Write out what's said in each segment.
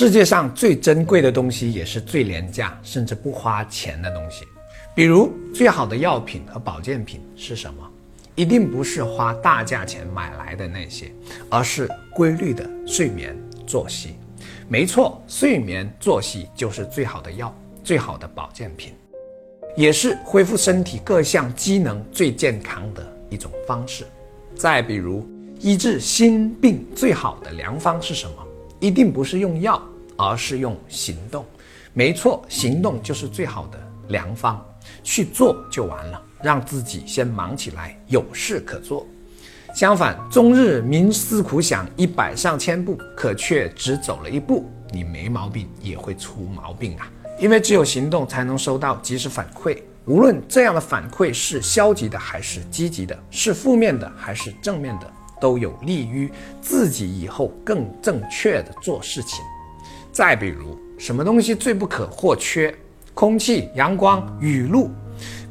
世界上最珍贵的东西，也是最廉价甚至不花钱的东西。比如，最好的药品和保健品是什么？一定不是花大价钱买来的那些，而是规律的睡眠作息。没错，睡眠作息就是最好的药，最好的保健品，也是恢复身体各项机能最健康的一种方式。再比如，医治心病最好的良方是什么？一定不是用药，而是用行动。没错，行动就是最好的良方，去做就完了。让自己先忙起来，有事可做。相反，终日冥思苦想，一百上千步，可却只走了一步，你没毛病也会出毛病啊！因为只有行动才能收到及时反馈，无论这样的反馈是消极的还是积极的，是负面的还是正面的，都有利于自己以后更正确的做事情。再比如，什么东西最不可或缺？空气、阳光、雨露。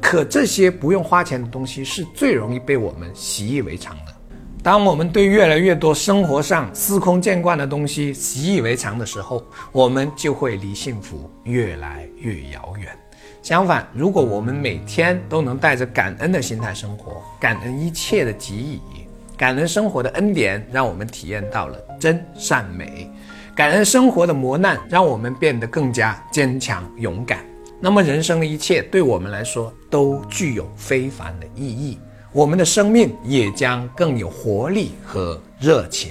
可这些不用花钱的东西是最容易被我们习以为常的。当我们对越来越多生活上司空见惯的东西习以为常的时候，我们就会离幸福越来越遥远。相反，如果我们每天都能带着感恩的心态生活，感恩一切的给予，感恩生活的恩典，让我们体验到了真善美；感恩生活的磨难，让我们变得更加坚强勇敢。那么，人生的一切对我们来说都具有非凡的意义，我们的生命也将更有活力和热情。